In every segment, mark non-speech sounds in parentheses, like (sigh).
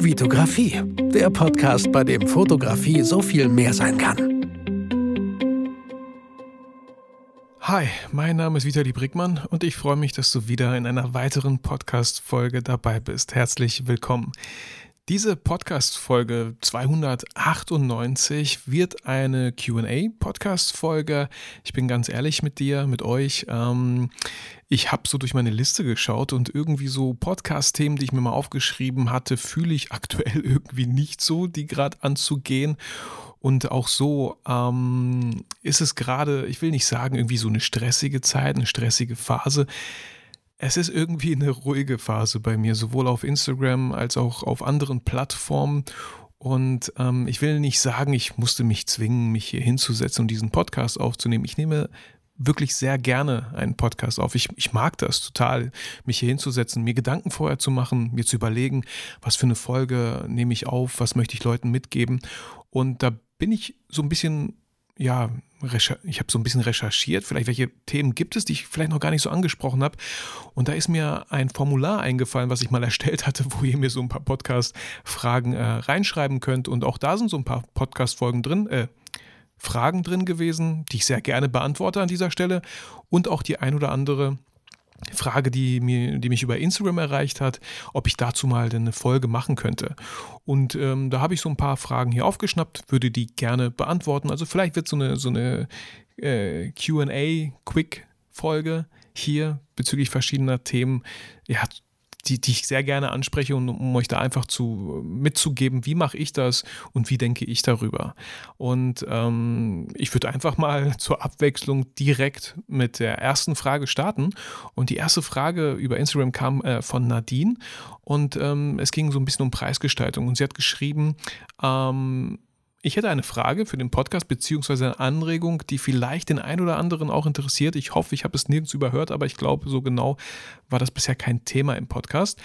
Vitografie, der Podcast, bei dem Fotografie so viel mehr sein kann. Hi, mein Name ist Vitali Brickmann und ich freue mich, dass du wieder in einer weiteren Podcast-Folge dabei bist. Herzlich willkommen. Diese Podcast-Folge 298 wird eine QA-Podcast-Folge. Ich bin ganz ehrlich mit dir, mit euch. Ähm, ich habe so durch meine Liste geschaut und irgendwie so Podcast-Themen, die ich mir mal aufgeschrieben hatte, fühle ich aktuell (laughs) irgendwie nicht so, die gerade anzugehen. Und auch so ähm, ist es gerade, ich will nicht sagen, irgendwie so eine stressige Zeit, eine stressige Phase es ist irgendwie eine ruhige Phase bei mir, sowohl auf Instagram als auch auf anderen Plattformen. Und ähm, ich will nicht sagen, ich musste mich zwingen, mich hier hinzusetzen und diesen Podcast aufzunehmen. Ich nehme wirklich sehr gerne einen Podcast auf. Ich, ich mag das total, mich hier hinzusetzen, mir Gedanken vorher zu machen, mir zu überlegen, was für eine Folge nehme ich auf, was möchte ich Leuten mitgeben. Und da bin ich so ein bisschen ja, ich habe so ein bisschen recherchiert, vielleicht welche Themen gibt es, die ich vielleicht noch gar nicht so angesprochen habe. Und da ist mir ein Formular eingefallen, was ich mal (laughs) erstellt hatte, wo ihr mir so ein paar Podcast-Fragen äh, reinschreiben könnt. Und auch da sind so ein paar Podcast-Folgen drin, äh, Fragen drin gewesen, die ich sehr gerne beantworte an dieser Stelle. Und auch die ein oder andere Frage, die, mir, die mich über Instagram erreicht hat, ob ich dazu mal eine Folge machen könnte. Und ähm, da habe ich so ein paar Fragen hier aufgeschnappt, würde die gerne beantworten. Also vielleicht wird so eine, so eine äh, QA-Quick-Folge hier bezüglich verschiedener Themen ja, die, die ich sehr gerne anspreche und um euch da einfach zu mitzugeben, wie mache ich das und wie denke ich darüber. Und ähm, ich würde einfach mal zur Abwechslung direkt mit der ersten Frage starten. Und die erste Frage über Instagram kam äh, von Nadine und ähm, es ging so ein bisschen um Preisgestaltung. Und sie hat geschrieben, ähm, ich hätte eine Frage für den Podcast beziehungsweise eine Anregung, die vielleicht den einen oder anderen auch interessiert. Ich hoffe, ich habe es nirgends überhört, aber ich glaube, so genau war das bisher kein Thema im Podcast.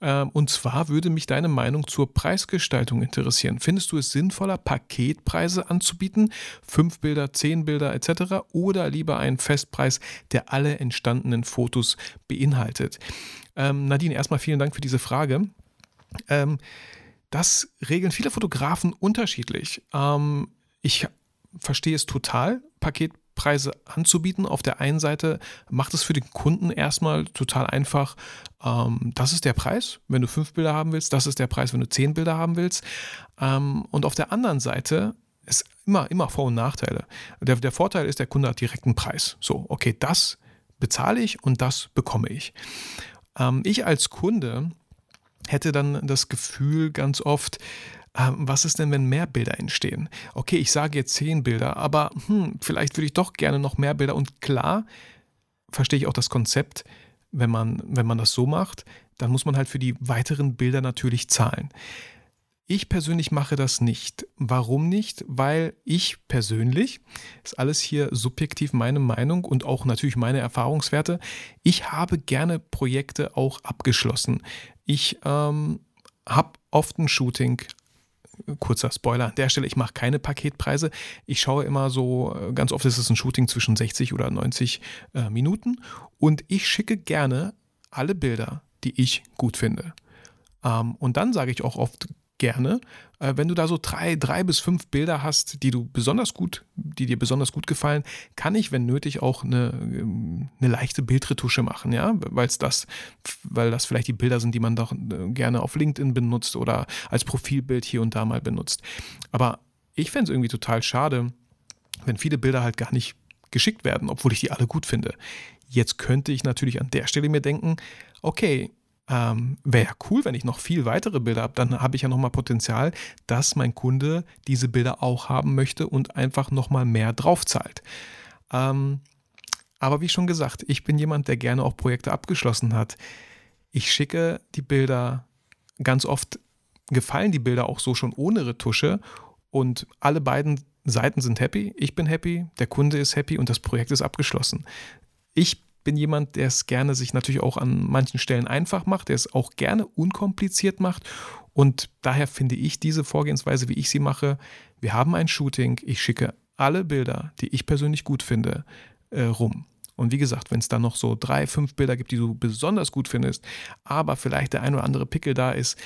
Ähm, und zwar würde mich deine Meinung zur Preisgestaltung interessieren. Findest du es sinnvoller, Paketpreise anzubieten, fünf Bilder, zehn Bilder etc. oder lieber einen Festpreis, der alle entstandenen Fotos beinhaltet? Ähm, Nadine, erstmal vielen Dank für diese Frage. Ähm, das regeln viele Fotografen unterschiedlich. Ähm, ich verstehe es total, Paketpreise anzubieten. Auf der einen Seite macht es für den Kunden erstmal total einfach. Ähm, das ist der Preis, wenn du fünf Bilder haben willst. Das ist der Preis, wenn du zehn Bilder haben willst. Ähm, und auf der anderen Seite ist immer, immer Vor- und Nachteile. Der, der Vorteil ist, der Kunde hat direkt einen Preis. So, okay, das bezahle ich und das bekomme ich. Ähm, ich als Kunde hätte dann das Gefühl ganz oft, äh, was ist denn, wenn mehr Bilder entstehen? Okay, ich sage jetzt zehn Bilder, aber hm, vielleicht würde ich doch gerne noch mehr Bilder. Und klar verstehe ich auch das Konzept, wenn man, wenn man das so macht, dann muss man halt für die weiteren Bilder natürlich zahlen. Ich persönlich mache das nicht. Warum nicht? Weil ich persönlich, ist alles hier subjektiv meine Meinung und auch natürlich meine Erfahrungswerte, ich habe gerne Projekte auch abgeschlossen. Ich ähm, habe oft ein Shooting, kurzer Spoiler an der Stelle, ich mache keine Paketpreise. Ich schaue immer so, äh, ganz oft ist es ein Shooting zwischen 60 oder 90 äh, Minuten und ich schicke gerne alle Bilder, die ich gut finde. Ähm, und dann sage ich auch oft gerne, äh, wenn du da so drei, drei bis fünf Bilder hast, die du besonders gut, die dir besonders gut gefallen, kann ich, wenn nötig, auch eine, ähm, eine leichte Bildretusche machen, ja, weil das, weil das vielleicht die Bilder sind, die man doch äh, gerne auf LinkedIn benutzt oder als Profilbild hier und da mal benutzt. Aber ich fände es irgendwie total schade, wenn viele Bilder halt gar nicht geschickt werden, obwohl ich die alle gut finde. Jetzt könnte ich natürlich an der Stelle mir denken, okay, ähm, Wäre ja cool, wenn ich noch viel weitere Bilder habe. Dann habe ich ja nochmal Potenzial, dass mein Kunde diese Bilder auch haben möchte und einfach nochmal mehr draufzahlt. Ähm, aber wie schon gesagt, ich bin jemand, der gerne auch Projekte abgeschlossen hat. Ich schicke die Bilder ganz oft, gefallen die Bilder auch so schon ohne Retusche und alle beiden Seiten sind happy. Ich bin happy, der Kunde ist happy und das Projekt ist abgeschlossen. Ich bin jemand, der es gerne sich natürlich auch an manchen Stellen einfach macht, der es auch gerne unkompliziert macht. Und daher finde ich diese Vorgehensweise, wie ich sie mache, wir haben ein Shooting, ich schicke alle Bilder, die ich persönlich gut finde, äh, rum. Und wie gesagt, wenn es dann noch so drei, fünf Bilder gibt, die du besonders gut findest, aber vielleicht der ein oder andere Pickel da ist,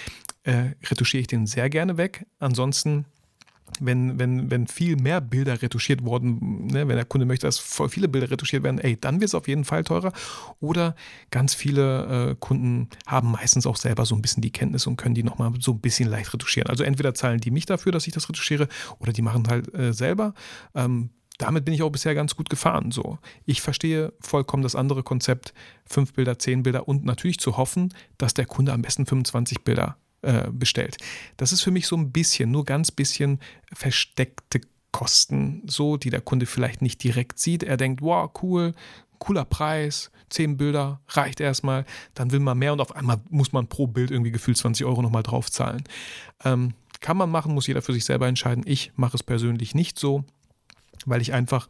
äh, retuschiere ich den sehr gerne weg. Ansonsten wenn, wenn, wenn viel mehr Bilder retuschiert wurden, ne, wenn der Kunde möchte, dass voll viele Bilder retuschiert werden, ey, dann wird es auf jeden Fall teurer. Oder ganz viele äh, Kunden haben meistens auch selber so ein bisschen die Kenntnis und können die nochmal so ein bisschen leicht retuschieren. Also entweder zahlen die mich dafür, dass ich das retuschiere, oder die machen halt äh, selber. Ähm, damit bin ich auch bisher ganz gut gefahren. So, ich verstehe vollkommen das andere Konzept, fünf Bilder, zehn Bilder und natürlich zu hoffen, dass der Kunde am besten 25 Bilder äh, bestellt. Das ist für mich so ein bisschen, nur ganz bisschen versteckte Kosten, so, die der Kunde vielleicht nicht direkt sieht. Er denkt, wow, cool, cooler Preis, 10 Bilder, reicht erstmal, dann will man mehr und auf einmal muss man pro Bild irgendwie gefühlt 20 Euro nochmal draufzahlen. Ähm, kann man machen, muss jeder für sich selber entscheiden. Ich mache es persönlich nicht so, weil ich einfach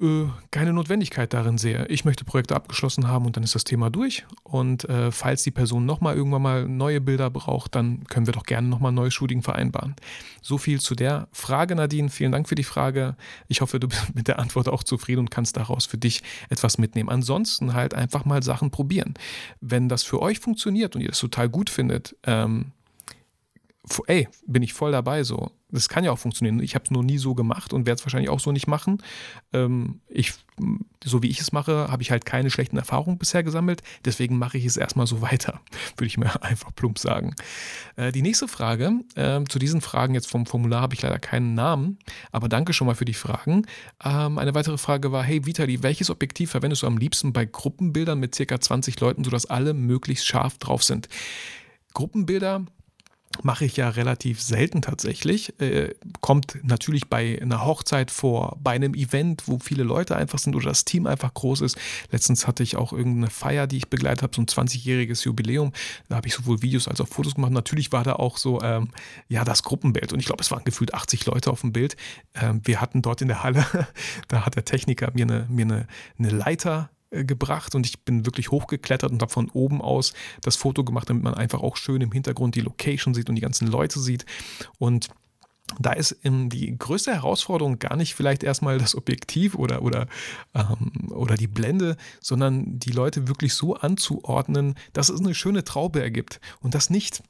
äh, keine Notwendigkeit darin sehe. Ich möchte Projekte abgeschlossen haben und dann ist das Thema durch. Und äh, falls die Person nochmal irgendwann mal neue Bilder braucht, dann können wir doch gerne nochmal ein neues Shooting vereinbaren. So viel zu der Frage, Nadine. Vielen Dank für die Frage. Ich hoffe, du bist (laughs) mit der Antwort auch zufrieden und kannst daraus für dich etwas mitnehmen. Ansonsten halt einfach mal Sachen probieren. Wenn das für euch funktioniert und ihr das total gut findet, ähm, ey, bin ich voll dabei so. Das kann ja auch funktionieren. Ich habe es nur nie so gemacht und werde es wahrscheinlich auch so nicht machen. Ähm, ich, so wie ich es mache, habe ich halt keine schlechten Erfahrungen bisher gesammelt. Deswegen mache ich es erstmal so (laughs) weiter, würde ich mir (laughs) einfach plump sagen. Äh, die nächste Frage, äh, zu diesen Fragen jetzt vom Formular habe ich leider keinen Namen, aber danke schon mal für die Fragen. Ähm, eine weitere Frage war, hey Vitali, welches Objektiv verwendest du am liebsten bei Gruppenbildern mit circa 20 Leuten, sodass alle möglichst scharf drauf sind? Gruppenbilder mache ich ja relativ selten tatsächlich. Äh, kommt natürlich bei einer Hochzeit vor, bei einem Event, wo viele Leute einfach sind oder das Team einfach groß ist. Letztens hatte ich auch irgendeine Feier, die ich begleitet habe, so ein 20-jähriges Jubiläum. Da habe ich sowohl Videos als auch Fotos gemacht. Natürlich war da auch so, ähm, ja, das Gruppenbild. Und ich glaube, es waren gefühlt 80 Leute auf dem Bild. Ähm, wir hatten dort in der Halle, (laughs) da hat der Techniker mir eine, mir eine, eine Leiter gebracht und ich bin wirklich hochgeklettert und habe von oben aus das Foto gemacht, damit man einfach auch schön im Hintergrund die Location sieht und die ganzen Leute sieht. Und da ist die größte Herausforderung gar nicht vielleicht erstmal das Objektiv oder, oder, ähm, oder die Blende, sondern die Leute wirklich so anzuordnen, dass es eine schöne Traube ergibt und das nicht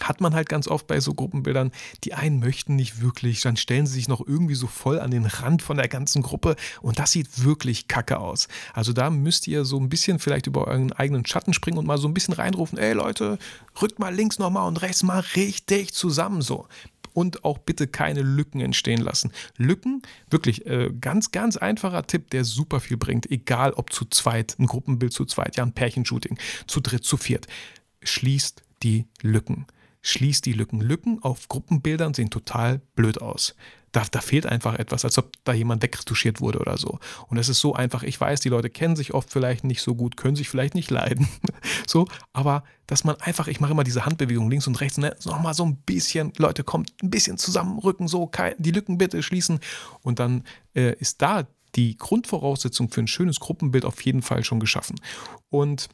hat man halt ganz oft bei so Gruppenbildern, die einen möchten nicht wirklich, dann stellen sie sich noch irgendwie so voll an den Rand von der ganzen Gruppe und das sieht wirklich kacke aus. Also da müsst ihr so ein bisschen vielleicht über euren eigenen Schatten springen und mal so ein bisschen reinrufen, ey Leute, rückt mal links nochmal und rechts mal richtig zusammen so und auch bitte keine Lücken entstehen lassen. Lücken, wirklich äh, ganz, ganz einfacher Tipp, der super viel bringt, egal ob zu zweit, ein Gruppenbild zu zweit, ja, ein Pärchenshooting, zu dritt, zu viert. Schließt die Lücken schließt die Lücken. Lücken auf Gruppenbildern sehen total blöd aus. Da, da, fehlt einfach etwas, als ob da jemand wegretuschiert wurde oder so. Und es ist so einfach, ich weiß, die Leute kennen sich oft vielleicht nicht so gut, können sich vielleicht nicht leiden. (laughs) so, aber dass man einfach, ich mache immer diese Handbewegung links und rechts, ne, nochmal so ein bisschen, Leute, kommt ein bisschen zusammenrücken, so, die Lücken bitte schließen. Und dann äh, ist da die Grundvoraussetzung für ein schönes Gruppenbild auf jeden Fall schon geschaffen. Und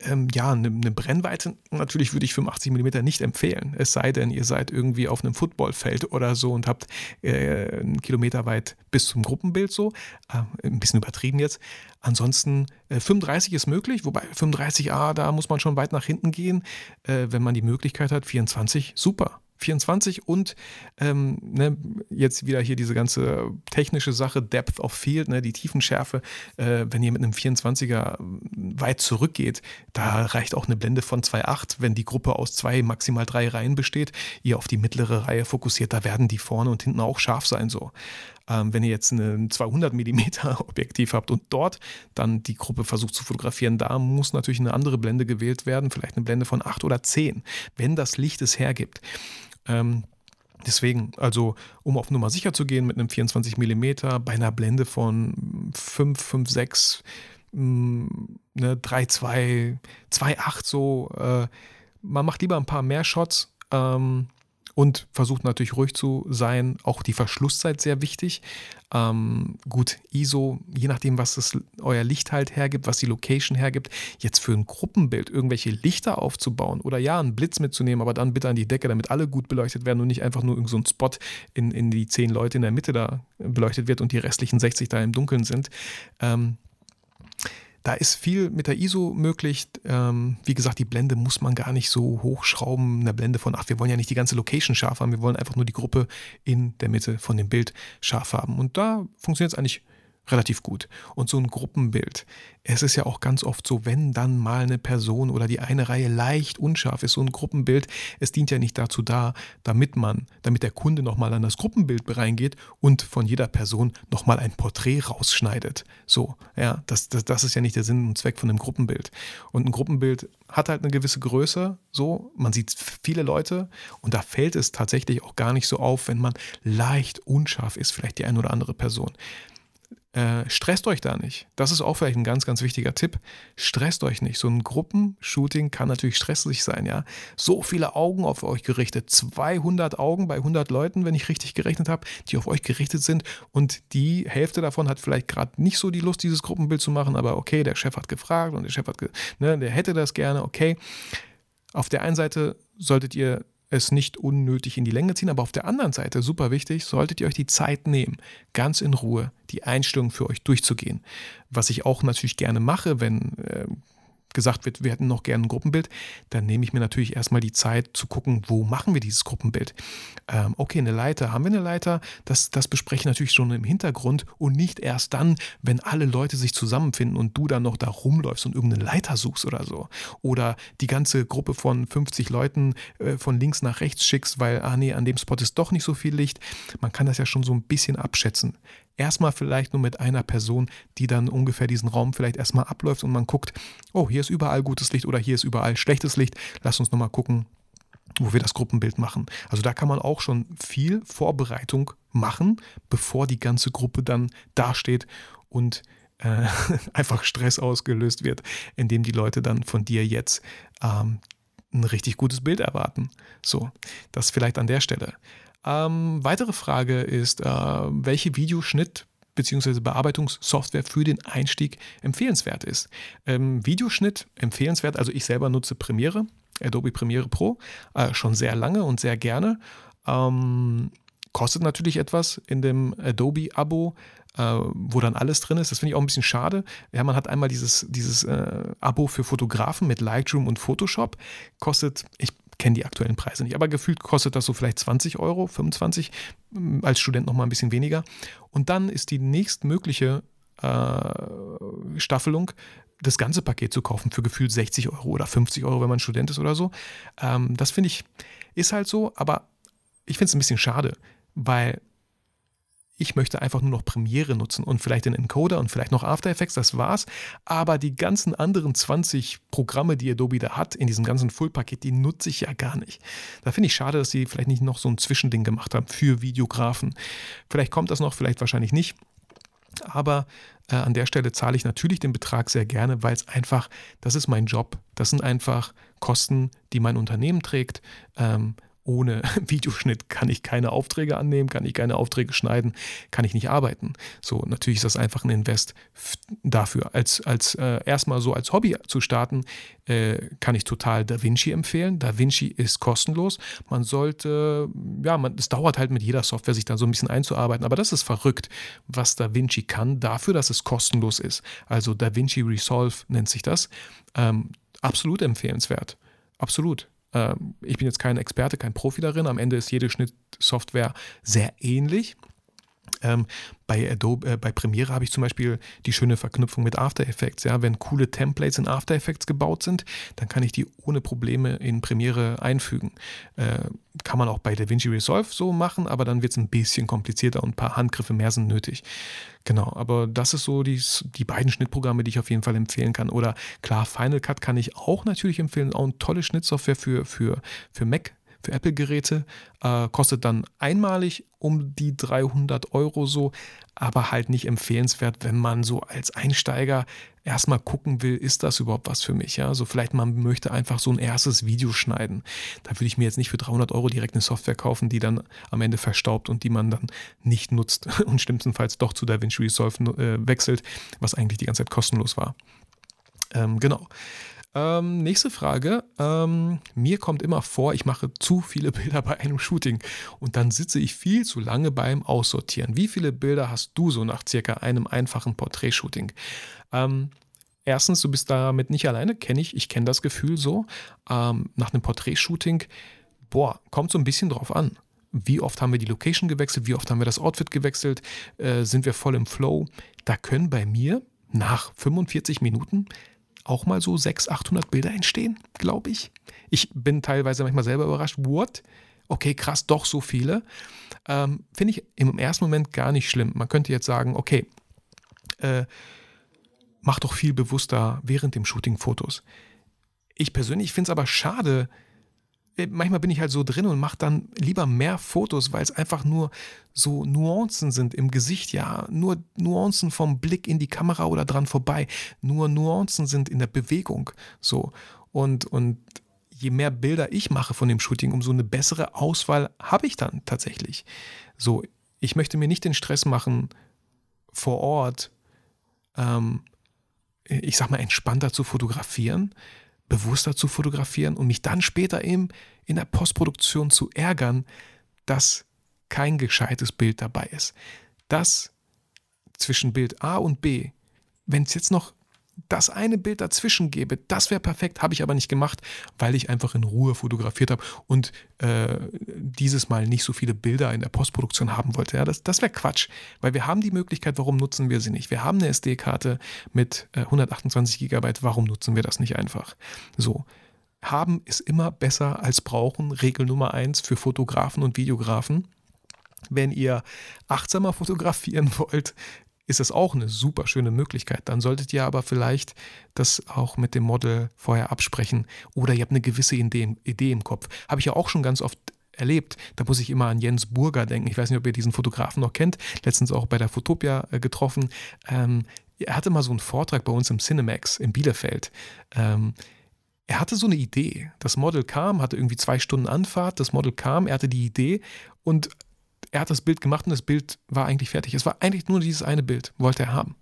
ähm, ja, eine, eine, Brennweite natürlich würde ich 85 mm nicht empfehlen. Es sei denn, ihr seid irgendwie auf einem Footballfeld oder so und habt äh, einen Kilometer weit bis zum Gruppenbild so. Äh, ein bisschen übertrieben jetzt. Ansonsten äh, 35 ist möglich, wobei 35a, da muss man schon weit nach hinten gehen. Äh, wenn man die Möglichkeit hat, 24, super. 24 und ähm, ne, jetzt wieder hier diese ganze technische Sache, Depth of Field, ne, die Tiefenschärfe. Äh, wenn ihr mit einem 24er weit zurückgeht, da reicht auch eine Blende von 2,8. Wenn die Gruppe aus zwei, maximal drei Reihen besteht, ihr auf die mittlere Reihe fokussiert, da werden die vorne und hinten auch scharf sein. So. Ähm, wenn ihr jetzt ein 200 mm Objektiv habt und dort dann die Gruppe versucht zu fotografieren, da muss natürlich eine andere Blende gewählt werden, vielleicht eine Blende von 8 oder 10, wenn das Licht es hergibt. Ähm, Deswegen, also um auf Nummer sicher zu gehen mit einem 24 mm bei einer Blende von 5, 5, 6, ne, 3, 2, 2, 8 so, äh, man macht lieber ein paar mehr Shots, ähm, und versucht natürlich ruhig zu sein. Auch die Verschlusszeit sehr wichtig. Ähm, gut, ISO, je nachdem, was das, euer Licht halt hergibt, was die Location hergibt, jetzt für ein Gruppenbild irgendwelche Lichter aufzubauen oder ja, einen Blitz mitzunehmen, aber dann bitte an die Decke, damit alle gut beleuchtet werden und nicht einfach nur irgendein so Spot in, in die zehn Leute in der Mitte da beleuchtet wird und die restlichen 60 da im Dunkeln sind. Ähm, da ist viel mit der ISO möglich. Ähm, wie gesagt, die Blende muss man gar nicht so hochschrauben. Eine Blende von, ach, wir wollen ja nicht die ganze Location scharf haben, wir wollen einfach nur die Gruppe in der Mitte von dem Bild scharf haben. Und da funktioniert es eigentlich relativ gut. Und so ein Gruppenbild. Es ist ja auch ganz oft so, wenn dann mal eine Person oder die eine Reihe leicht unscharf ist, so ein Gruppenbild, es dient ja nicht dazu da, damit man, damit der Kunde nochmal an das Gruppenbild reingeht und von jeder Person nochmal ein Porträt rausschneidet. So, ja, das, das, das ist ja nicht der Sinn und Zweck von einem Gruppenbild. Und ein Gruppenbild hat halt eine gewisse Größe, so, man sieht viele Leute und da fällt es tatsächlich auch gar nicht so auf, wenn man leicht unscharf ist, vielleicht die eine oder andere Person. Äh, stresst euch da nicht. Das ist auch vielleicht ein ganz, ganz wichtiger Tipp. Stresst euch nicht. So ein Gruppenshooting kann natürlich stressig sein, ja. So viele Augen auf euch gerichtet. 200 Augen bei 100 Leuten, wenn ich richtig gerechnet habe, die auf euch gerichtet sind. Und die Hälfte davon hat vielleicht gerade nicht so die Lust, dieses Gruppenbild zu machen. Aber okay, der Chef hat gefragt und der Chef hat, ne, der hätte das gerne. Okay. Auf der einen Seite solltet ihr es nicht unnötig in die Länge ziehen, aber auf der anderen Seite, super wichtig, solltet ihr euch die Zeit nehmen, ganz in Ruhe die Einstellung für euch durchzugehen. Was ich auch natürlich gerne mache, wenn äh, gesagt wird, wir hätten noch gerne ein Gruppenbild, dann nehme ich mir natürlich erstmal die Zeit zu gucken, wo machen wir dieses Gruppenbild. Ähm, okay, eine Leiter, haben wir eine Leiter? Das, das bespreche ich natürlich schon im Hintergrund und nicht erst dann, wenn alle Leute sich zusammenfinden und du dann noch da rumläufst und irgendeine Leiter suchst oder so. Oder die ganze Gruppe von 50 Leuten äh, von links nach rechts schickst, weil, ah nee, an dem Spot ist doch nicht so viel Licht. Man kann das ja schon so ein bisschen abschätzen erstmal vielleicht nur mit einer Person, die dann ungefähr diesen Raum vielleicht erstmal abläuft und man guckt, oh, hier ist überall gutes Licht oder hier ist überall schlechtes Licht. Lass uns nochmal gucken, wo wir das Gruppenbild machen. Also da kann man auch schon viel Vorbereitung machen, bevor die ganze Gruppe dann dasteht und äh, (laughs) einfach Stress ausgelöst wird, indem die Leute dann von dir jetzt ähm, ein richtig gutes Bild erwarten. So, das vielleicht an der Stelle. Ähm, weitere Frage ist, äh, welche Videoschnitt bzw. Bearbeitungssoftware für den Einstieg empfehlenswert ist. Ähm, Videoschnitt empfehlenswert, also ich selber nutze Premiere, Adobe Premiere Pro, äh, schon sehr lange und sehr gerne. Ähm, kostet natürlich etwas in dem Adobe-Abo, äh, wo dann alles drin ist. Das finde ich auch ein bisschen schade. Ja, man hat einmal dieses, dieses äh, Abo für Fotografen mit Lightroom und Photoshop. Kostet, ich kenne die aktuellen Preise nicht, aber gefühlt kostet das so vielleicht 20 Euro, 25, mm, als Student noch mal ein bisschen weniger. Und dann ist die nächstmögliche äh, Staffelung das ganze Paket zu kaufen für gefühlt 60 Euro oder 50 Euro, wenn man Student ist oder so. Ähm, das finde ich, ist halt so, aber ich finde es ein bisschen schade, weil ich möchte einfach nur noch Premiere nutzen und vielleicht den Encoder und vielleicht noch After Effects, das war's. Aber die ganzen anderen 20 Programme, die Adobe da hat, in diesem ganzen Full-Paket, die nutze ich ja gar nicht. Da finde ich schade, dass sie vielleicht nicht noch so ein Zwischending gemacht haben für Videografen. Vielleicht kommt das noch, vielleicht wahrscheinlich nicht. Aber äh, an der Stelle zahle ich natürlich den Betrag sehr gerne, weil es einfach, das ist mein Job. Das sind einfach Kosten, die mein Unternehmen trägt. Ähm, ohne (laughs) Videoschnitt kann ich keine Aufträge annehmen, kann ich keine Aufträge schneiden, kann ich nicht arbeiten. So, natürlich ist das einfach ein Invest dafür. Als, als äh, erstmal so als Hobby zu starten, äh, kann ich total DaVinci empfehlen. DaVinci ist kostenlos. Man sollte, ja, man, es dauert halt mit jeder Software, sich da so ein bisschen einzuarbeiten, aber das ist verrückt, was DaVinci kann, dafür, dass es kostenlos ist. Also DaVinci Resolve nennt sich das. Ähm, absolut empfehlenswert. Absolut. Ähm, ich bin jetzt kein Experte, kein Profi darin. Am Ende ist jede Schnittsoftware sehr ähnlich. Bei Adobe, äh, bei Premiere habe ich zum Beispiel die schöne Verknüpfung mit After Effects. Ja, wenn coole Templates in After Effects gebaut sind, dann kann ich die ohne Probleme in Premiere einfügen. Äh, kann man auch bei DaVinci Resolve so machen, aber dann wird es ein bisschen komplizierter und ein paar Handgriffe mehr sind nötig. Genau, aber das ist so die, die beiden Schnittprogramme, die ich auf jeden Fall empfehlen kann. Oder klar, Final Cut kann ich auch natürlich empfehlen. Auch eine tolle Schnittsoftware für, für, für Mac für Apple-Geräte. Äh, kostet dann einmalig um die 300 Euro so, aber halt nicht empfehlenswert, wenn man so als Einsteiger erstmal gucken will, ist das überhaupt was für mich? Ja, so vielleicht man möchte einfach so ein erstes Video schneiden. Da würde ich mir jetzt nicht für 300 Euro direkt eine Software kaufen, die dann am Ende verstaubt und die man dann nicht nutzt (laughs) und schlimmstenfalls doch zu DaVinci Resolve äh, wechselt, was eigentlich die ganze Zeit kostenlos war. Ähm, genau. Ähm, nächste Frage. Ähm, mir kommt immer vor, ich mache zu viele (laughs) Bilder bei einem Shooting und dann sitze ich viel zu lange beim Aussortieren. Wie viele Bilder hast du so nach circa einem einfachen Porträtshooting? Ähm, erstens, du bist damit nicht alleine, kenne ich, ich kenne das Gefühl so. Ähm, nach einem Porträtshooting, boah, kommt so ein bisschen drauf an. Wie oft haben wir die Location gewechselt? Wie oft haben wir das Outfit gewechselt? Äh, sind wir voll im Flow? Da können bei mir nach 45 Minuten auch mal so 600, 800 Bilder entstehen, glaube ich. Ich bin teilweise manchmal selber überrascht. What? Okay, krass, doch so viele. Ähm, Finde ich im ersten Moment gar nicht schlimm. Man könnte jetzt sagen, okay, äh, mach doch viel bewusster während dem Shooting Fotos. Ich persönlich finde es aber schade, manchmal bin ich halt so drin und mache dann lieber mehr Fotos, weil es einfach nur so Nuancen sind im Gesicht, ja, nur Nuancen vom Blick in die Kamera oder dran vorbei, nur Nuancen sind in der Bewegung, so. Und und je mehr Bilder ich mache von dem Shooting, umso eine bessere Auswahl habe ich dann tatsächlich. So, ich möchte mir nicht den Stress machen vor Ort, ähm, ich sag mal entspannter zu fotografieren, bewusster zu fotografieren und mich dann später eben in der Postproduktion zu ärgern, dass kein gescheites Bild dabei ist. Das zwischen Bild A und B, wenn es jetzt noch das eine Bild dazwischen gebe, das wäre perfekt, habe ich aber nicht gemacht, weil ich einfach in Ruhe fotografiert habe und äh, dieses Mal nicht so viele Bilder in der Postproduktion haben wollte. Ja, das das wäre Quatsch, weil wir haben die Möglichkeit, warum nutzen wir sie nicht? Wir haben eine SD-Karte mit äh, 128 GB, warum nutzen wir das nicht einfach? So. Haben ist immer besser als brauchen. Regel Nummer eins für Fotografen und Videografen. Wenn ihr achtsamer fotografieren (laughs) wollt, ist es auch eine super schöne Möglichkeit. Dann solltet ihr aber vielleicht das auch mit dem Model vorher absprechen oder ihr habt eine gewisse Idee, Idee im Kopf. Habe ich ja auch schon ganz oft erlebt. Da muss ich immer an Jens Burger denken. Ich weiß nicht, ob ihr diesen Fotografen noch kennt. Letztens auch bei der Fotopia äh, getroffen. Ähm, er hatte mal so einen Vortrag bei uns im Cinemax in Bielefeld. Ähm, er hatte so eine Idee. Das Model kam, hatte irgendwie zwei Stunden Anfahrt. Das Model kam, er hatte die Idee und er hat das Bild gemacht und das Bild war eigentlich fertig. Es war eigentlich nur dieses eine Bild, wollte er haben.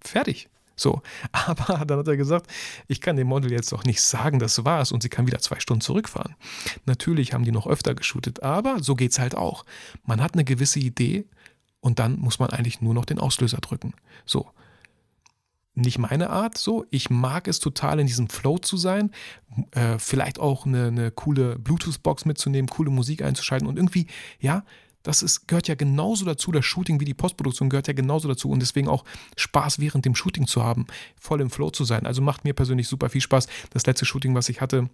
fertig. So, (laughs) aber dann hat er gesagt, ich kann dem Model jetzt doch nicht sagen, das war's und sie kann wieder zwei Stunden zurückfahren. Natürlich haben die noch öfter geshootet, aber so geht's halt auch. Man hat eine gewisse Idee und dann muss man eigentlich nur noch den Auslöser drücken. So. Nicht meine Art, so. Ich mag es total, in diesem Flow zu sein. Äh, vielleicht auch eine, eine coole Bluetooth-Box mitzunehmen, coole Musik einzuschalten und irgendwie, ja, das ist, gehört ja genauso dazu, das Shooting wie die Postproduktion gehört ja genauso dazu und deswegen auch Spaß während dem Shooting zu haben, voll im Flow zu sein. Also macht mir persönlich super viel Spaß. Das letzte Shooting, was ich hatte,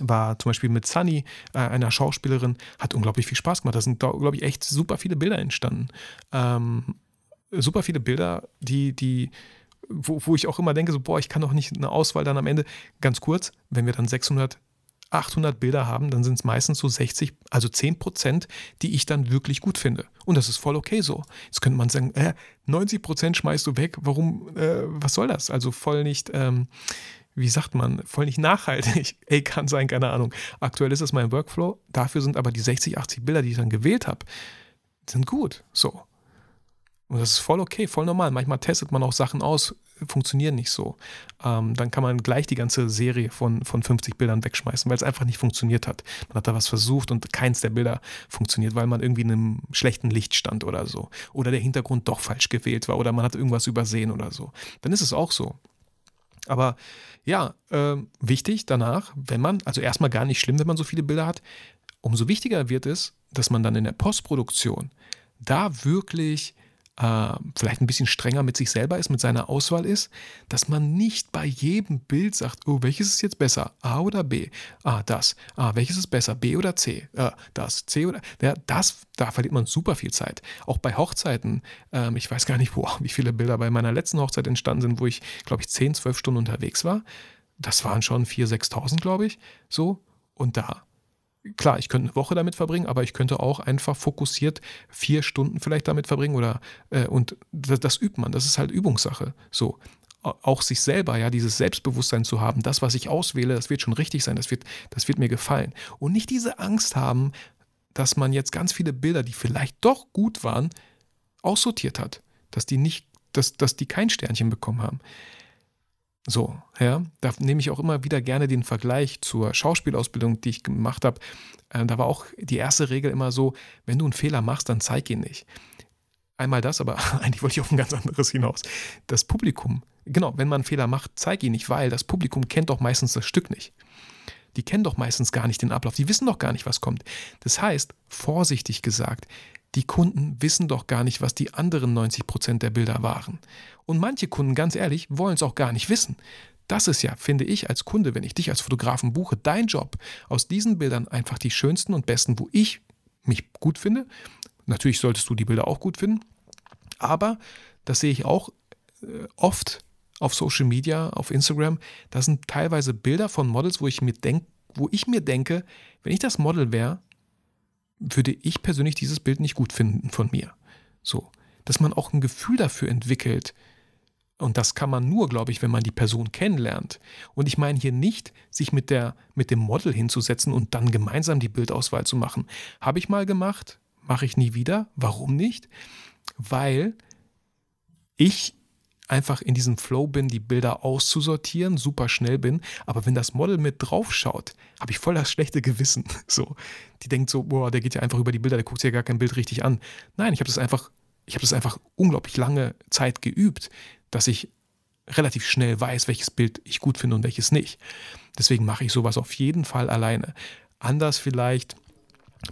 war zum Beispiel mit Sunny, äh, einer Schauspielerin, hat unglaublich viel Spaß gemacht. Da sind, glaube ich, echt super viele Bilder entstanden. Ähm, super viele Bilder, die, die, wo, wo ich auch immer denke, so, boah, ich kann doch nicht eine Auswahl dann am Ende, ganz kurz, wenn wir dann 600 800 Bilder haben, dann sind es meistens so 60, also 10 Prozent, die ich dann wirklich gut finde. Und das ist voll okay so. Jetzt könnte man sagen, äh, 90 Prozent schmeißt du weg, warum, äh, was soll das? Also voll nicht, ähm, wie sagt man, voll nicht nachhaltig. (laughs) Ey, kann sein, keine Ahnung. Aktuell ist es mein Workflow, dafür sind aber die 60, 80 Bilder, die ich dann gewählt habe, sind gut. So. Und das ist voll okay, voll normal. Manchmal testet man auch Sachen aus, funktionieren nicht so. Ähm, dann kann man gleich die ganze Serie von, von 50 Bildern wegschmeißen, weil es einfach nicht funktioniert hat. Man hat da was versucht und keins der Bilder funktioniert, weil man irgendwie in einem schlechten Licht stand oder so. Oder der Hintergrund doch falsch gewählt war oder man hat irgendwas übersehen oder so. Dann ist es auch so. Aber ja, äh, wichtig danach, wenn man, also erstmal gar nicht schlimm, wenn man so viele Bilder hat, umso wichtiger wird es, dass man dann in der Postproduktion da wirklich äh, vielleicht ein bisschen strenger mit sich selber ist, mit seiner Auswahl ist, dass man nicht bei jedem Bild sagt, oh, welches ist jetzt besser, A oder B? Ah, das. Ah, welches ist besser, B oder C? Äh, das, C oder ja, das, da verliert man super viel Zeit. Auch bei Hochzeiten, ähm, ich weiß gar nicht, wo, (laughs) wie viele Bilder bei meiner letzten Hochzeit entstanden sind, wo ich, glaube ich, 10, 12 Stunden unterwegs war. Das waren schon 4.000, 6.000, glaube ich. So. Und da klar, ich könnte eine Woche damit verbringen, aber ich könnte auch einfach fokussiert vier Stunden vielleicht damit verbringen oder äh, und das, das, übt man, das ist halt Übungssache. So. Auch sich selber, ja, dieses Selbstbewusstsein zu haben, das, was ich auswähle, das wird schon richtig sein, das wird, das wird mir gefallen. Und nicht diese Angst haben, dass man jetzt ganz viele Bilder, die vielleicht doch gut waren, aussortiert hat. Dass die nicht, dass, dass die kein Sternchen bekommen haben. So, ja, da nehme ich auch immer wieder gerne den Vergleich zur Schauspielausbildung, die ich gemacht habe. Äh, da war auch die erste Regel immer so, wenn du einen Fehler machst, dann zeig ihn nicht. einmal das, aber (laughs) eigentlich wollte ich auf ein ganz anderes hinaus. Das Publikum, genau, wenn man einen Fehler macht, zeig ihn nicht, weil das Publikum kennt doch meistens das Stück nicht. Die kennen doch meistens gar nicht den Ablauf, die wissen doch gar nicht, was kommt. Das heißt, vorsichtig gesagt, die Kunden wissen doch gar nicht, was die anderen 90 Prozent der Bilder waren. Und manche Kunden, ganz ehrlich, wollen es auch gar nicht wissen. Das ist ja, finde ich, als Kunde, wenn ich dich als Fotografen buche, dein Job, aus diesen Bildern einfach die schönsten und besten, wo ich mich gut finde. Natürlich solltest du die Bilder auch gut finden. Aber das sehe ich auch äh, oft auf Social Media, auf Instagram. Das sind teilweise Bilder von Models, wo ich mir denke, wo ich mir denke, wenn ich das Model wäre, würde ich persönlich dieses Bild nicht gut finden von mir. So, dass man auch ein Gefühl dafür entwickelt. Und das kann man nur, glaube ich, wenn man die Person kennenlernt. Und ich meine hier nicht, sich mit, der, mit dem Model hinzusetzen und dann gemeinsam die Bildauswahl zu machen. Habe ich mal gemacht, mache ich nie wieder. Warum nicht? Weil ich einfach in diesem Flow bin, die Bilder auszusortieren, super schnell bin. Aber wenn das Model mit drauf schaut, habe ich voll das schlechte Gewissen. (laughs) So, die denkt so, boah, der geht ja einfach über die Bilder, der guckt sich ja gar kein Bild richtig an. Nein, ich habe das einfach, ich habe das einfach unglaublich lange Zeit geübt, dass ich relativ schnell weiß, welches Bild ich gut finde und welches nicht. Deswegen mache ich sowas auf jeden Fall alleine. Anders vielleicht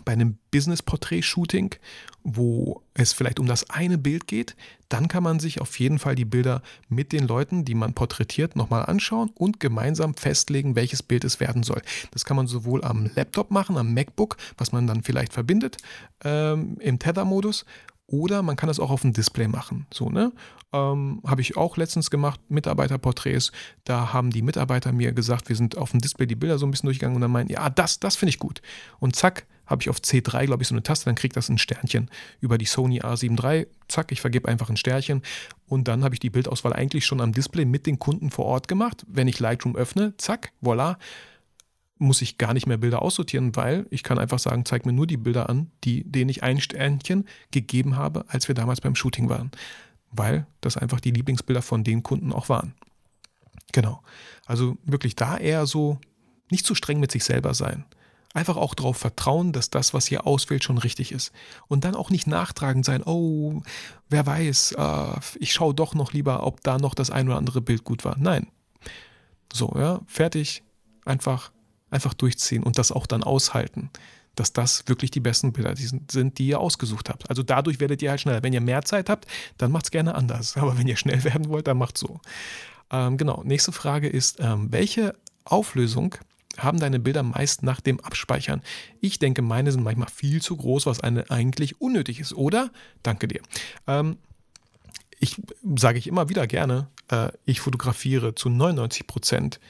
bei einem Business-Portrait-Shooting, wo es vielleicht um das eine Bild geht, dann kann man sich auf jeden Fall die Bilder mit den Leuten, die man porträtiert, nochmal anschauen und gemeinsam festlegen, welches Bild es werden soll. Das kann man sowohl am Laptop machen, am MacBook, was man dann vielleicht verbindet, ähm, im Tether-Modus, oder man kann das auch auf dem Display machen. So, ne? Ähm, Habe ich auch letztens gemacht, Mitarbeiterporträts. Da haben die Mitarbeiter mir gesagt, wir sind auf dem Display die Bilder so ein bisschen durchgegangen und dann meinen, ja, das, das finde ich gut. Und zack, habe ich auf C3, glaube ich, so eine Taste, dann kriegt das ein Sternchen über die Sony A7 III. Zack, ich vergebe einfach ein Sternchen. Und dann habe ich die Bildauswahl eigentlich schon am Display mit den Kunden vor Ort gemacht. Wenn ich Lightroom öffne, zack, voilà, muss ich gar nicht mehr Bilder aussortieren, weil ich kann einfach sagen, zeig mir nur die Bilder an, die, denen ich ein Sternchen gegeben habe, als wir damals beim Shooting waren. Weil das einfach die Lieblingsbilder von den Kunden auch waren. Genau. Also wirklich da eher so nicht zu streng mit sich selber sein. Einfach auch darauf vertrauen, dass das, was ihr auswählt, schon richtig ist. Und dann auch nicht nachtragend sein, oh, wer weiß, äh, ich schaue doch noch lieber, ob da noch das ein oder andere Bild gut war. Nein. So, ja, fertig. Einfach, einfach durchziehen und das auch dann aushalten dass das wirklich die besten Bilder sind, die ihr ausgesucht habt. Also dadurch werdet ihr halt schneller. Wenn ihr mehr Zeit habt, dann macht es gerne anders. (laughs) Aber wenn ihr schnell werden wollt, dann macht so. Ähm, genau, nächste Frage ist, ähm, welche Auflösung haben deine Bilder meist nach dem Abspeichern. Ich denke, meine sind manchmal viel zu groß, was eine eigentlich unnötig ist, oder? Danke dir. Ähm, ich sage ich immer wieder gerne, äh, ich fotografiere zu 99 Prozent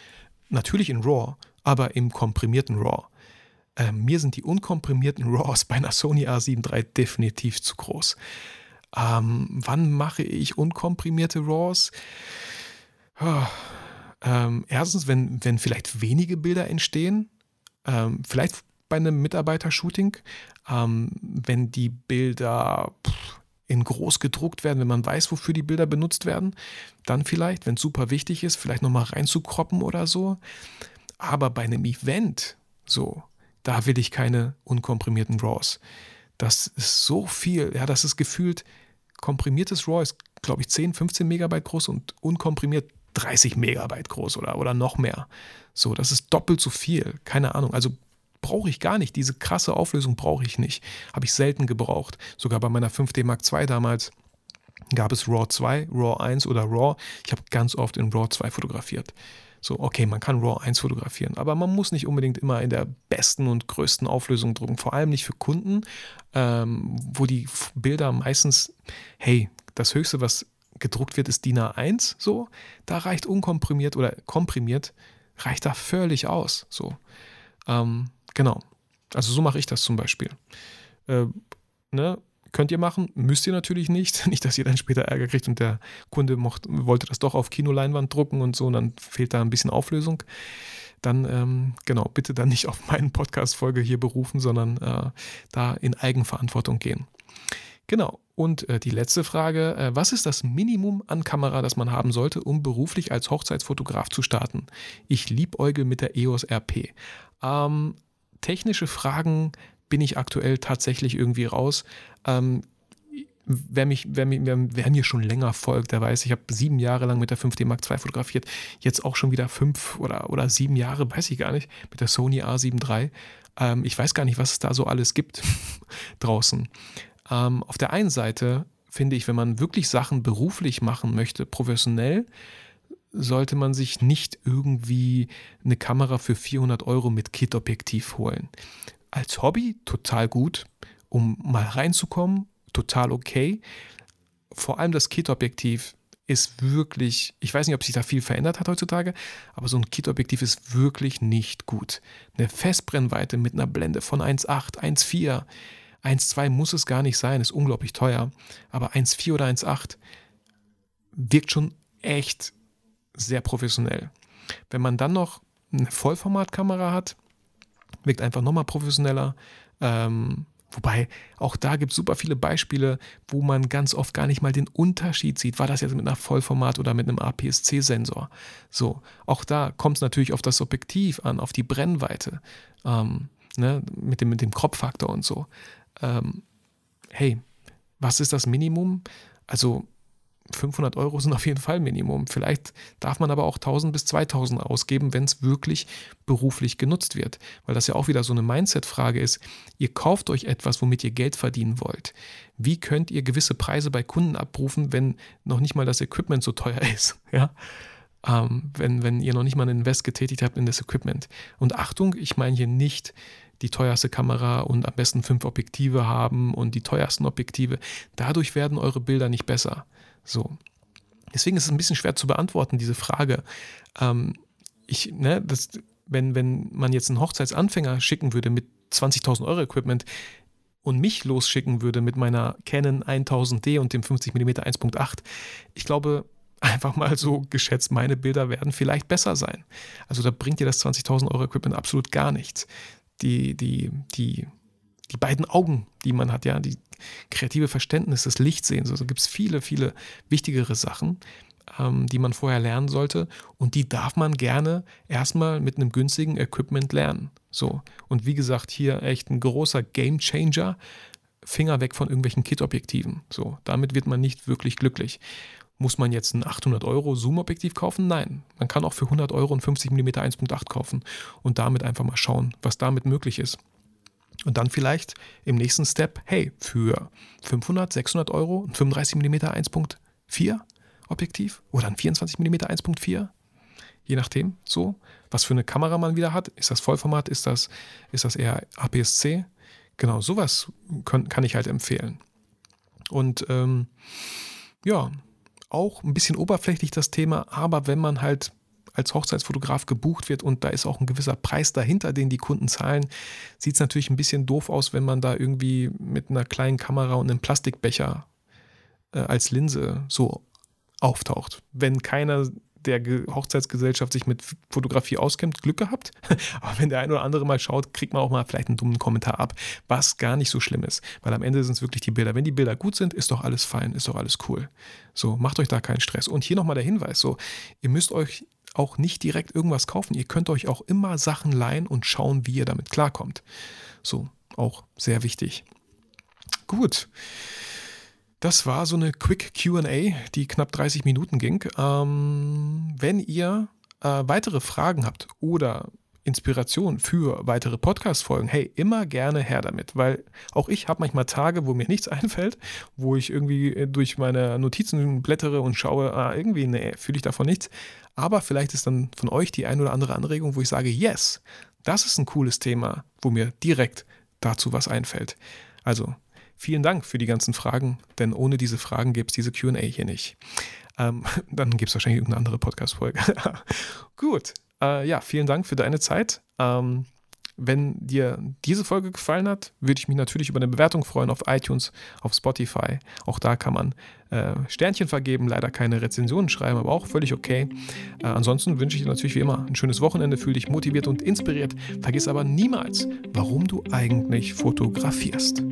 natürlich in RAW, aber im komprimierten RAW. Äh, mir sind die unkomprimierten (laughs) RAWs bei einer Sony A7 III definitiv zu groß. Ähm, wann mache ich unkomprimierte RAWs? Oh ähm, erstens, wenn, wenn vielleicht wenige Bilder entstehen, ähm, vielleicht bei einem Mitarbeiter-Shooting, ähm, wenn die Bilder in groß gedruckt werden, wenn man weiß, wofür die Bilder benutzt werden, dann vielleicht, wenn es super wichtig ist, vielleicht nochmal reinzukroppen oder so. Aber bei einem Event, so, da will ich keine unkomprimierten RAWs. Das ist so viel, ja, das ist gefühlt, komprimiertes RAW ist, glaube ich, 10, 15 Megabyte groß und unkomprimiert 30 Megabyte groß oder, oder noch mehr. So, das ist doppelt so viel. Keine Ahnung. Also brauche ich gar nicht. Diese krasse Auflösung brauche ich nicht. Habe ich selten gebraucht. Sogar bei meiner 5D Mark II damals gab es RAW 2, RAW 1 oder RAW. Ich habe ganz oft in RAW 2 fotografiert. So, okay, man kann RAW 1 fotografieren, aber man muss nicht unbedingt immer in der besten und größten Auflösung drucken. Vor allem nicht für Kunden, ähm, wo die Bilder meistens, hey, das Höchste, was gedruckt wird, ist DIN A1 so. Da reicht unkomprimiert oder komprimiert, reicht da völlig aus. So. Ähm, genau. Also so mache ich das zum Beispiel. Äh, ne? Könnt ihr machen, müsst ihr natürlich nicht. (laughs) Nicht, dass ihr dann später Ärger kriegt und der Kunde mocht, wollte das doch auf Kinoleinwand drucken und so, und dann fehlt da ein bisschen Auflösung. Dann, ähm, genau, bitte dann nicht auf meinen Podcast-Folge hier berufen, sondern äh, da in Eigenverantwortung gehen. Genau. Und äh, die letzte Frage, äh, was ist das Minimum an Kamera, das man haben sollte, um beruflich als Hochzeitsfotograf zu starten? Ich liebäuge mit der EOS RP. Ähm, technische Fragen bin ich aktuell tatsächlich irgendwie raus. Ähm, wer, mich, wer, mir, wer mir schon länger folgt, der weiß, ich habe sieben Jahre lang mit der 5D Mark II fotografiert, jetzt auch schon wieder fünf oder, oder sieben Jahre, weiß ich gar nicht, mit der Sony A7 III. Ähm, ich weiß gar nicht, was es da so alles gibt (laughs) draußen. Ähm, auf der einen Seite finde ich, wenn man wirklich Sachen beruflich machen möchte, professionell, sollte man sich nicht irgendwie eine Kamera für 400 Euro mit Kit-Objektiv holen. Als Hobby total gut, um mal reinzukommen, total okay. Vor allem das Kit-Objektiv ist wirklich, ich weiß nicht, ob sich da viel verändert hat heutzutage, aber so ein Kit-Objektiv ist wirklich nicht gut. Eine Festbrennweite mit einer Blende von 1,8, 1,4, 1,2 muss es gar nicht sein, ist unglaublich teuer, aber 1,4 oder 1,8 wirkt schon echt sehr professionell. Wenn man dann noch eine Vollformatkamera hat, wirkt einfach nochmal professioneller. Ähm, wobei auch da gibt es super viele Beispiele, wo man ganz oft gar nicht mal den Unterschied sieht. War das jetzt mit einer Vollformat oder mit einem APS-C-Sensor? So, auch da kommt es natürlich auf das Objektiv an, auf die Brennweite, ähm, ne, mit, dem, mit dem Kropffaktor und so. Ähm, hey, was ist das Minimum? Also 500 Euro sind auf jeden Fall Minimum. Vielleicht darf man aber auch 1000 bis 2000 ausgeben, wenn es wirklich beruflich genutzt wird. Weil das ja auch wieder so eine Mindset-Frage ist. Ihr kauft euch etwas, womit ihr Geld verdienen wollt. Wie könnt ihr gewisse Preise bei Kunden abrufen, wenn noch nicht mal das Equipment so teuer (laughs) ist? Ja? Ähm, wenn, wenn ihr noch nicht mal einen Invest getätigt habt in das Equipment. Und Achtung, ich meine hier nicht die teuerste Kamera und am besten fünf Objektive haben und die teuersten Objektive. Dadurch werden eure Bilder nicht besser. So. Deswegen ist es ein bisschen schwer zu beantworten, diese Frage. Ähm, ich, ne, das, wenn, wenn man jetzt einen Hochzeitsanfänger schicken würde mit 20.000 Euro Equipment und mich losschicken würde mit meiner Canon 1000D und dem 50mm 1.8, ich glaube, (laughs) einfach mal so geschätzt, meine Bilder werden vielleicht besser sein. Also da bringt dir das 20.000 Euro Equipment absolut gar nichts. Die, die, die, die beiden Augen, die man hat, ja, die kreative Verständnis des Lichtsehens. Also gibt es viele, viele wichtigere Sachen, ähm, die man vorher lernen sollte. Und die darf man gerne erstmal mit einem günstigen Equipment lernen. So. Und wie gesagt, hier echt ein großer Game Changer. Finger weg von irgendwelchen Kit-Objektiven. So, damit wird man nicht wirklich glücklich. Muss man jetzt ein 800 Euro Zoom-Objektiv kaufen? Nein. Man kann auch für 100 Euro ein 50 mm 1.8 kaufen und damit einfach mal schauen, was damit möglich ist. Und dann vielleicht im nächsten Step, hey, für 500, 600 Euro ein 35 mm 1.4 Objektiv oder ein 24 mm 1.4, je nachdem, so, was für eine Kamera man wieder hat. Ist das Vollformat, ist das, ist das eher APS-C? Genau, sowas kann, ich halt empfehlen. Und ähm, ja, auch ein bisschen oberflächlich das Thema, aber wenn man halt als Hochzeitsfotograf gebucht wird und da ist auch ein gewisser Preis dahinter, den die Kunden zahlen, sieht es natürlich ein bisschen doof aus, wenn man da irgendwie mit einer kleinen Kamera und einem Plastikbecher äh, als Linse so auftaucht. Wenn keiner der Hochzeitsgesellschaft sich mit Fotografie auskennt, Glück gehabt. (laughs) Aber wenn der ein oder andere mal schaut, kriegt man auch mal vielleicht einen dummen Kommentar ab, was gar nicht so schlimm ist. Weil am Ende sind es wirklich die Bilder. Wenn die Bilder gut sind, ist doch alles fein, ist doch alles cool. So, macht euch da keinen Stress. Und hier nochmal der Hinweis: so, ihr müsst euch auch nicht direkt irgendwas kaufen. Ihr könnt euch auch immer Sachen leihen und schauen, wie ihr damit klarkommt. So, auch sehr wichtig. Gut. Das war so eine Quick QA, die knapp 30 Minuten ging. Ähm, wenn ihr äh, weitere Fragen habt oder Inspiration für weitere Podcast-Folgen, hey, immer gerne her damit, weil auch ich habe manchmal Tage, wo mir nichts (laughs) einfällt, wo ich irgendwie äh, durch meine Notizen blättere und schaue, ah, irgendwie, nee, fühle ich davon nichts. Aber vielleicht ist dann von euch die ein oder andere Anregung, wo ich sage, yes, das ist ein cooles Thema, wo mir direkt dazu was einfällt. Also, vielen Dank für die ganzen Fragen, denn ohne diese Fragen gäbe es diese QA hier nicht. Ähm, (laughs) dann gibt es wahrscheinlich irgendeine andere Podcast-Folge. (laughs) Gut, äh, ja, vielen Dank für deine Zeit. Ähm, wenn dir diese Folge gefallen hat, würde ich mich natürlich über eine Bewertung freuen auf iTunes, auf Spotify. Auch da kann man äh, Sternchen vergeben, leider keine Rezensionen schreiben, aber auch völlig okay. Äh, ansonsten wünsche ich dir natürlich wie immer ein schönes Wochenende, fühle dich motiviert und inspiriert. Vergiss aber niemals, warum du eigentlich fotografierst.